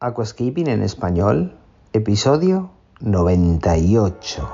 Aquascaping en español, episodio 98.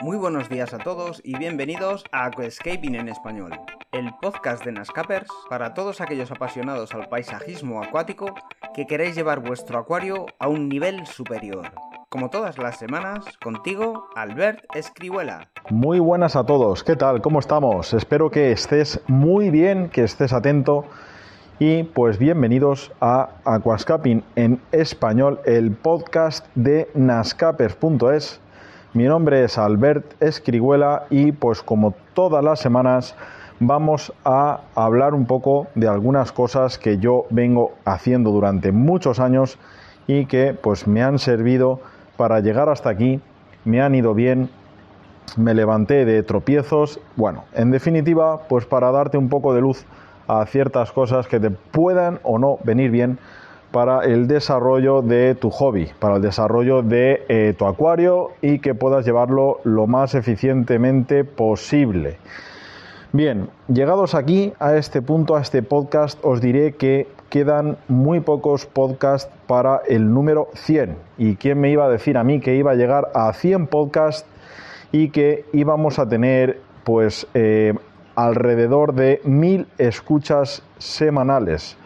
Muy buenos días a todos y bienvenidos a Aquascaping en español, el podcast de Nascapers para todos aquellos apasionados al paisajismo acuático que queréis llevar vuestro acuario a un nivel superior. Como todas las semanas, contigo, Albert Escribuela. Muy buenas a todos, ¿qué tal? ¿Cómo estamos? Espero que estés muy bien, que estés atento y pues bienvenidos a Aquascaping en español, el podcast de nascapers.es mi nombre es Albert Escriguela y pues como todas las semanas vamos a hablar un poco de algunas cosas que yo vengo haciendo durante muchos años y que pues me han servido para llegar hasta aquí, me han ido bien, me levanté de tropiezos, bueno, en definitiva pues para darte un poco de luz a ciertas cosas que te puedan o no venir bien para el desarrollo de tu hobby, para el desarrollo de eh, tu acuario y que puedas llevarlo lo más eficientemente posible. Bien, llegados aquí a este punto, a este podcast, os diré que quedan muy pocos podcasts para el número 100. ¿Y quién me iba a decir a mí que iba a llegar a 100 podcasts y que íbamos a tener pues eh, alrededor de mil escuchas semanales?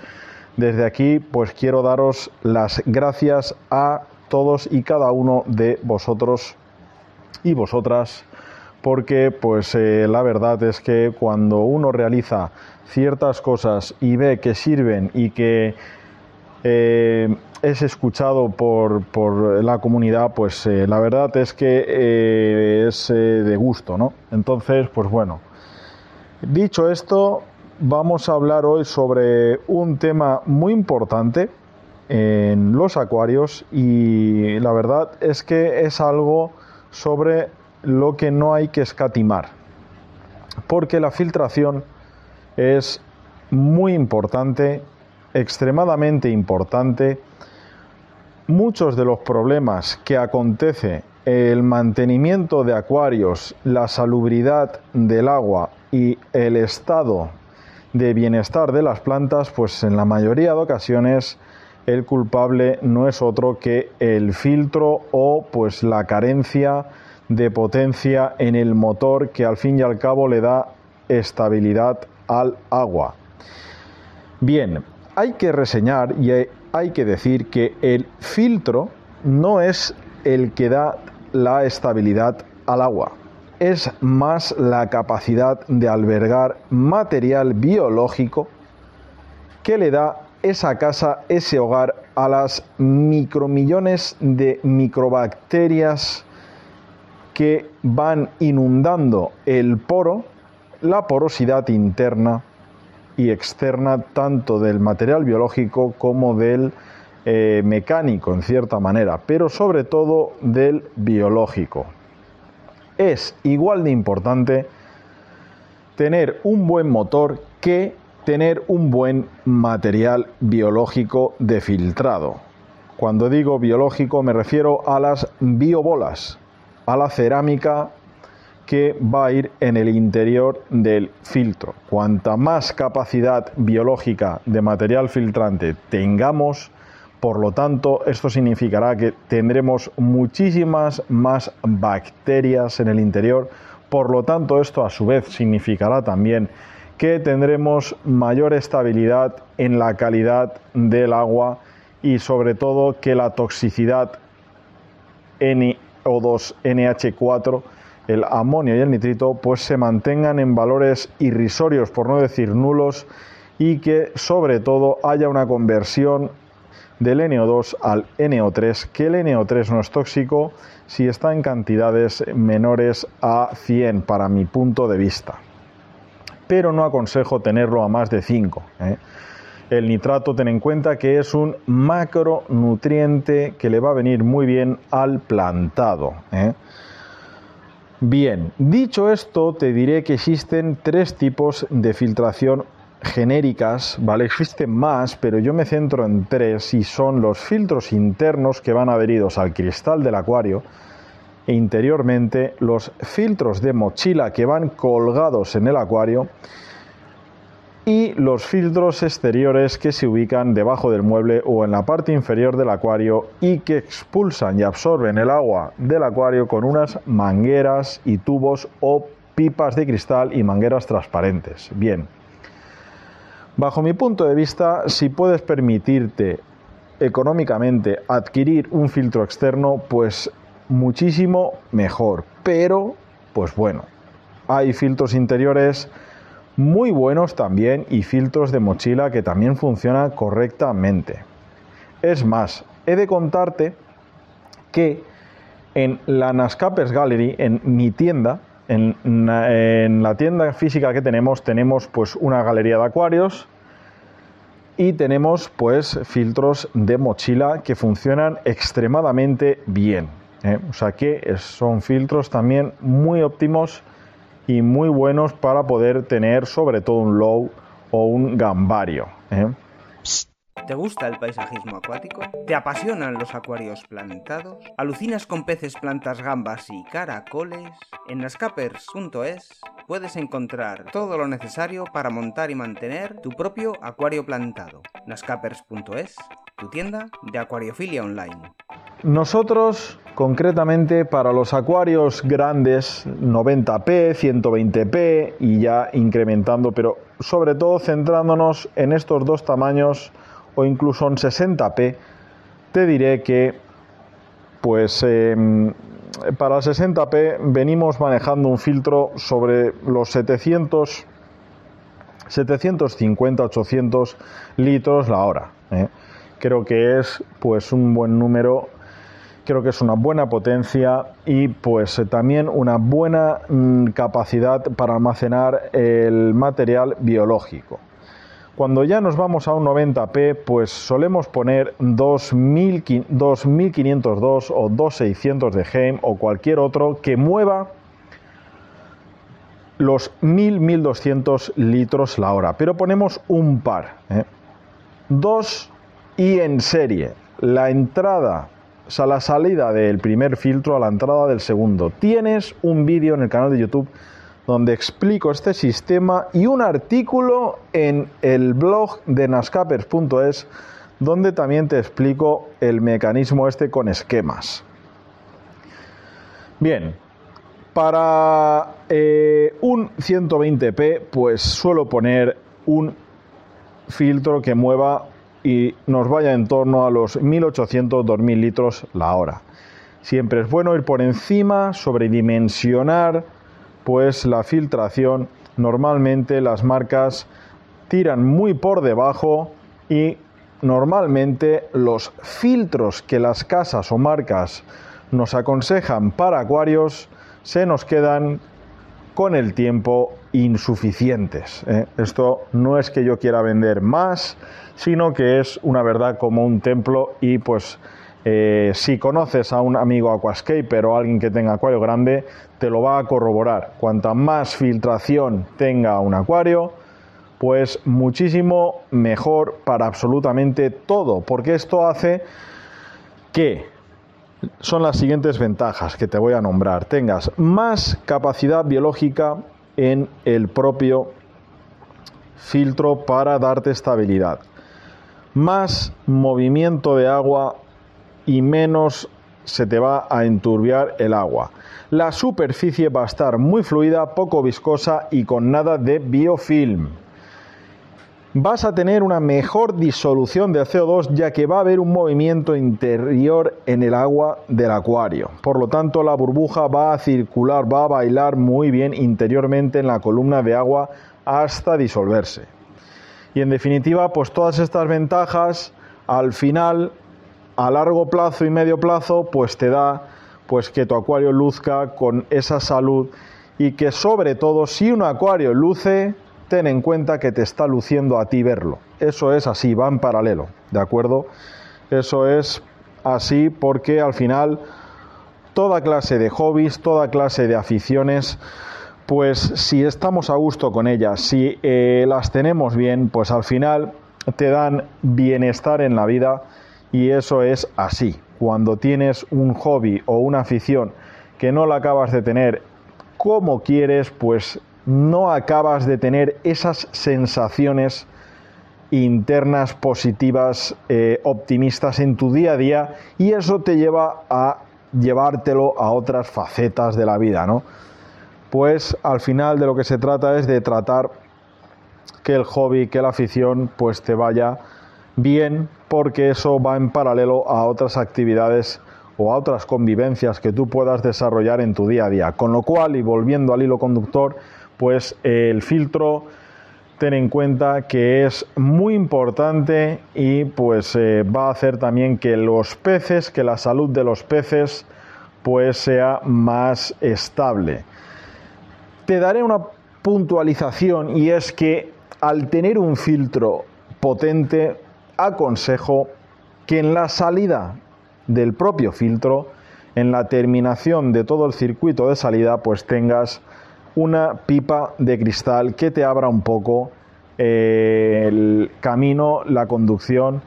Desde aquí, pues quiero daros las gracias a todos y cada uno de vosotros y vosotras, porque pues eh, la verdad es que cuando uno realiza ciertas cosas y ve que sirven y que eh, es escuchado por, por, la comunidad, pues eh, la verdad es que es de gusto, ¿no? Entonces, pues bueno, dicho esto, vamos a hablar hoy sobre un tema muy importante en los acuarios y la verdad es que es algo sobre lo que no hay que escatimar porque la filtración es muy importante, extremadamente importante. Muchos de los problemas que acontece el mantenimiento de acuarios, la salubridad del agua y el estado de bienestar de las plantas, pues en la mayoría de ocasiones el culpable no es otro que el filtro o pues la carencia de potencia en el motor que al fin y al cabo le da estabilidad al agua. Bien, hay que reseñar y hay que decir que el filtro no es el que da la estabilidad al agua es más la capacidad de albergar material biológico que le da esa casa, ese hogar a las micromillones de microbacterias que van inundando el poro, la porosidad interna y externa tanto del material biológico como del eh, mecánico en cierta manera, pero sobre todo del biológico es igual de importante tener un buen motor que tener un buen material biológico de filtrado. Cuando digo biológico me refiero a las biobolas, a la cerámica que va a ir en el interior del filtro. Cuanta más capacidad biológica de material filtrante tengamos, por lo tanto, esto significará que tendremos muchísimas más bacterias en el interior. Por lo tanto, esto a su vez significará también que tendremos mayor estabilidad en la calidad del agua y sobre todo que la toxicidad NO2, NH4, el amonio y el nitrito, pues se mantengan en valores irrisorios, por no decir nulos, y que sobre todo haya una conversión del NO2 al NO3, que el NO3 no es tóxico si está en cantidades menores a 100 para mi punto de vista. Pero no aconsejo tenerlo a más de 5. ¿eh? El nitrato, ten en cuenta que es un macronutriente que le va a venir muy bien al plantado. ¿eh? Bien, dicho esto, te diré que existen tres tipos de filtración genéricas, ¿vale? Existen más, pero yo me centro en tres y son los filtros internos que van adheridos al cristal del acuario e interiormente los filtros de mochila que van colgados en el acuario y los filtros exteriores que se ubican debajo del mueble o en la parte inferior del acuario y que expulsan y absorben el agua del acuario con unas mangueras y tubos o pipas de cristal y mangueras transparentes. Bien, bajo mi punto de vista, si puedes permitirte económicamente adquirir un filtro externo, pues muchísimo mejor. Pero, pues bueno, hay filtros interiores muy buenos también y filtros de mochila que también funcionan correctamente. Es más, he de contarte que en la Nascapers Gallery, en mi tienda, en, en, la tienda física que tenemos, tenemos pues una galería de acuarios y tenemos pues filtros de mochila que funcionan extremadamente bien. ¿eh? O sea que son filtros también muy óptimos y muy buenos para poder tener sobre todo un low o un gambario. ¿eh? ¿Te gusta el paisajismo acuático? ¿Te apasionan los acuarios plantados? ¿Alucinas con peces, plantas, gambas y caracoles? En nascapers.es puedes encontrar todo lo necesario para montar y mantener tu propio acuario plantado. nascapers.es, tu tienda de acuariofilia online. Nosotros, concretamente para los acuarios grandes, 90p, 120p y ya incrementando, pero sobre todo centrándonos en estos dos tamaños o incluso en 60p, te diré que pues em, para 60p venimos manejando un filtro sobre los 700 750 800 litros la hora ¿eh? creo que es pues un buen número creo que es una buena potencia y pues también una buena mm, capacidad para almacenar el material biológico cuando ya nos vamos a un 90p, pues solemos poner 2502 o 2600 de Heim o cualquier otro que mueva los 1000-1200 litros la hora. Pero ponemos un par. ¿eh? Dos y en serie. La entrada, sea, la salida del primer filtro a la entrada del segundo. Tienes un vídeo en el canal de YouTube donde explico este sistema y un artículo en el blog de nascapers.es donde también te explico el mecanismo este con esquemas. Bien, para eh, un 120p pues suelo poner un filtro que mueva y nos vaya en torno a los 1800-2000 litros la hora. Siempre es bueno ir por encima, sobredimensionar pues la filtración normalmente las marcas tiran muy por debajo y normalmente los filtros que las casas o marcas nos aconsejan para acuarios se nos quedan con el tiempo insuficientes. ¿eh? Esto no es que yo quiera vender más, sino que es una verdad como un templo y pues eh, si conoces a un amigo aquascaper o alguien que tenga acuario grande, te lo va a corroborar. Cuanta más filtración tenga un acuario, pues muchísimo mejor para absolutamente todo, porque esto hace que son las siguientes ventajas que te voy a nombrar. Tengas más capacidad biológica en el propio filtro para darte estabilidad. Más movimiento de agua y menos se te va a enturbiar el agua. La superficie va a estar muy fluida, poco viscosa y con nada de biofilm. Vas a tener una mejor disolución de CO2 ya que va a haber un movimiento interior en el agua del acuario. Por lo tanto, la burbuja va a circular, va a bailar muy bien interiormente en la columna de agua hasta disolverse. Y en definitiva, pues todas estas ventajas al final a largo plazo y medio plazo, pues te da pues que tu acuario luzca con esa salud y que sobre todo si un acuario luce, ten en cuenta que te está luciendo a ti verlo. Eso es así, va en paralelo, ¿de acuerdo? Eso es así porque al final toda clase de hobbies, toda clase de aficiones, pues si estamos a gusto con ellas, si eh, las tenemos bien, pues al final te dan bienestar en la vida y eso es así. Cuando tienes un hobby o una afición que no la acabas de tener como quieres, pues no acabas de tener esas sensaciones internas positivas, eh, optimistas en tu día a día y eso te lleva a llevártelo a otras facetas de la vida, ¿no? Pues al final de lo que se trata es de tratar que el hobby, que la afición, pues te vaya bien, porque eso va en paralelo a otras actividades o a otras convivencias que tú puedas desarrollar en tu día a día. Con lo cual, y volviendo al hilo conductor, pues el filtro ten en cuenta que es muy importante y pues eh, va a hacer también que los peces, que la salud de los peces pues sea más estable. Te daré una puntualización y es que al tener un filtro potente aconsejo que en la salida del propio filtro, en la terminación de todo el circuito de salida, pues tengas una pipa de cristal que te abra un poco eh, el camino, la conducción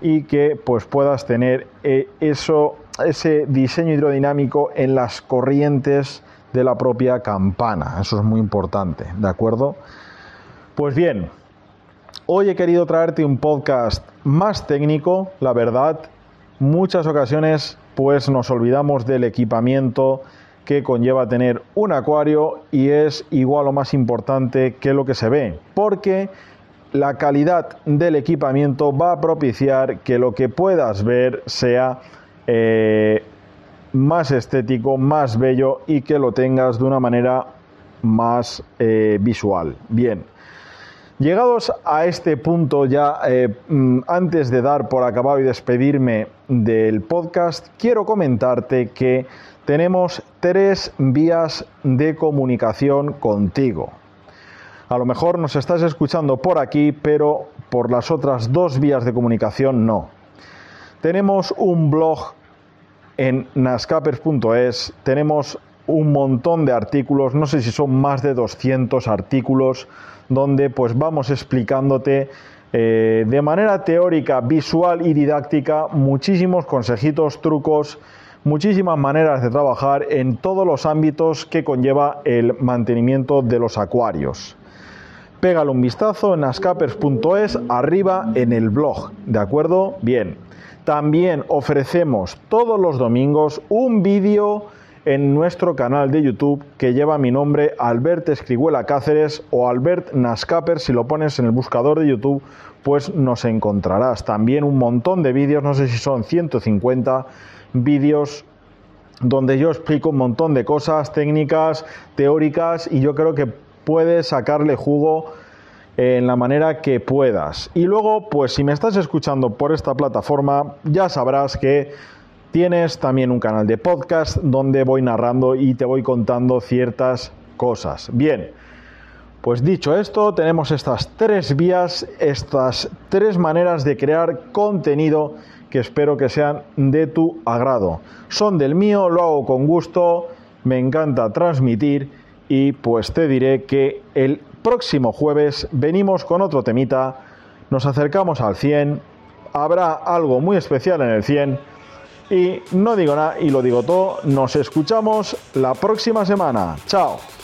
y que pues puedas tener eh, eso, ese diseño hidrodinámico en las corrientes de la propia campana. Eso es muy importante, ¿de acuerdo? Pues bien, hoy he querido traerte un podcast más técnico, la verdad. Muchas ocasiones pues nos olvidamos del equipamiento que conlleva tener un acuario y es igual o más importante que lo que se ve, porque la calidad del equipamiento va a propiciar que lo que puedas ver sea eh, más estético, más bello y que lo tengas de una manera más eh, visual. Bien. Llegados a este punto ya, eh, mm, antes de dar por acabado y despedirme del podcast, quiero comentarte que tenemos tres vías de comunicación contigo. A lo mejor nos estás escuchando por aquí, pero por las otras dos vías de comunicación no. Tenemos un blog en nascapers.es, tenemos un montón de artículos, no sé si son más de 200 artículos, donde pues vamos explicándote eh, de manera teórica, visual y didáctica muchísimos consejitos, trucos, muchísimas maneras de trabajar en todos los ámbitos que conlleva el mantenimiento de los acuarios. Pégale un vistazo en ascapers.es arriba en el blog, ¿de acuerdo? Bien. También ofrecemos todos los domingos un vídeo en nuestro canal de YouTube que lleva mi nombre Albert Escribuela Cáceres o Albert Nascaper. Si lo pones en el buscador de YouTube, pues nos encontrarás. También un montón de vídeos, no sé si son 150 vídeos donde yo explico un montón de cosas técnicas, teóricas y yo creo que puedes sacarle jugo en la manera que puedas. Y luego, pues si me estás escuchando por esta plataforma, ya sabrás que Tienes también un canal de podcast donde voy narrando y te voy contando ciertas cosas. Bien, pues dicho esto, tenemos estas tres vías, estas tres maneras de crear contenido que espero que sean de tu agrado. Son del mío, lo hago con gusto, me encanta transmitir y pues te diré que el próximo jueves venimos con otro temita, nos acercamos al 100, habrá algo muy especial en el 100 y no digo nada y lo digo todo. Nos escuchamos la próxima semana. Chao.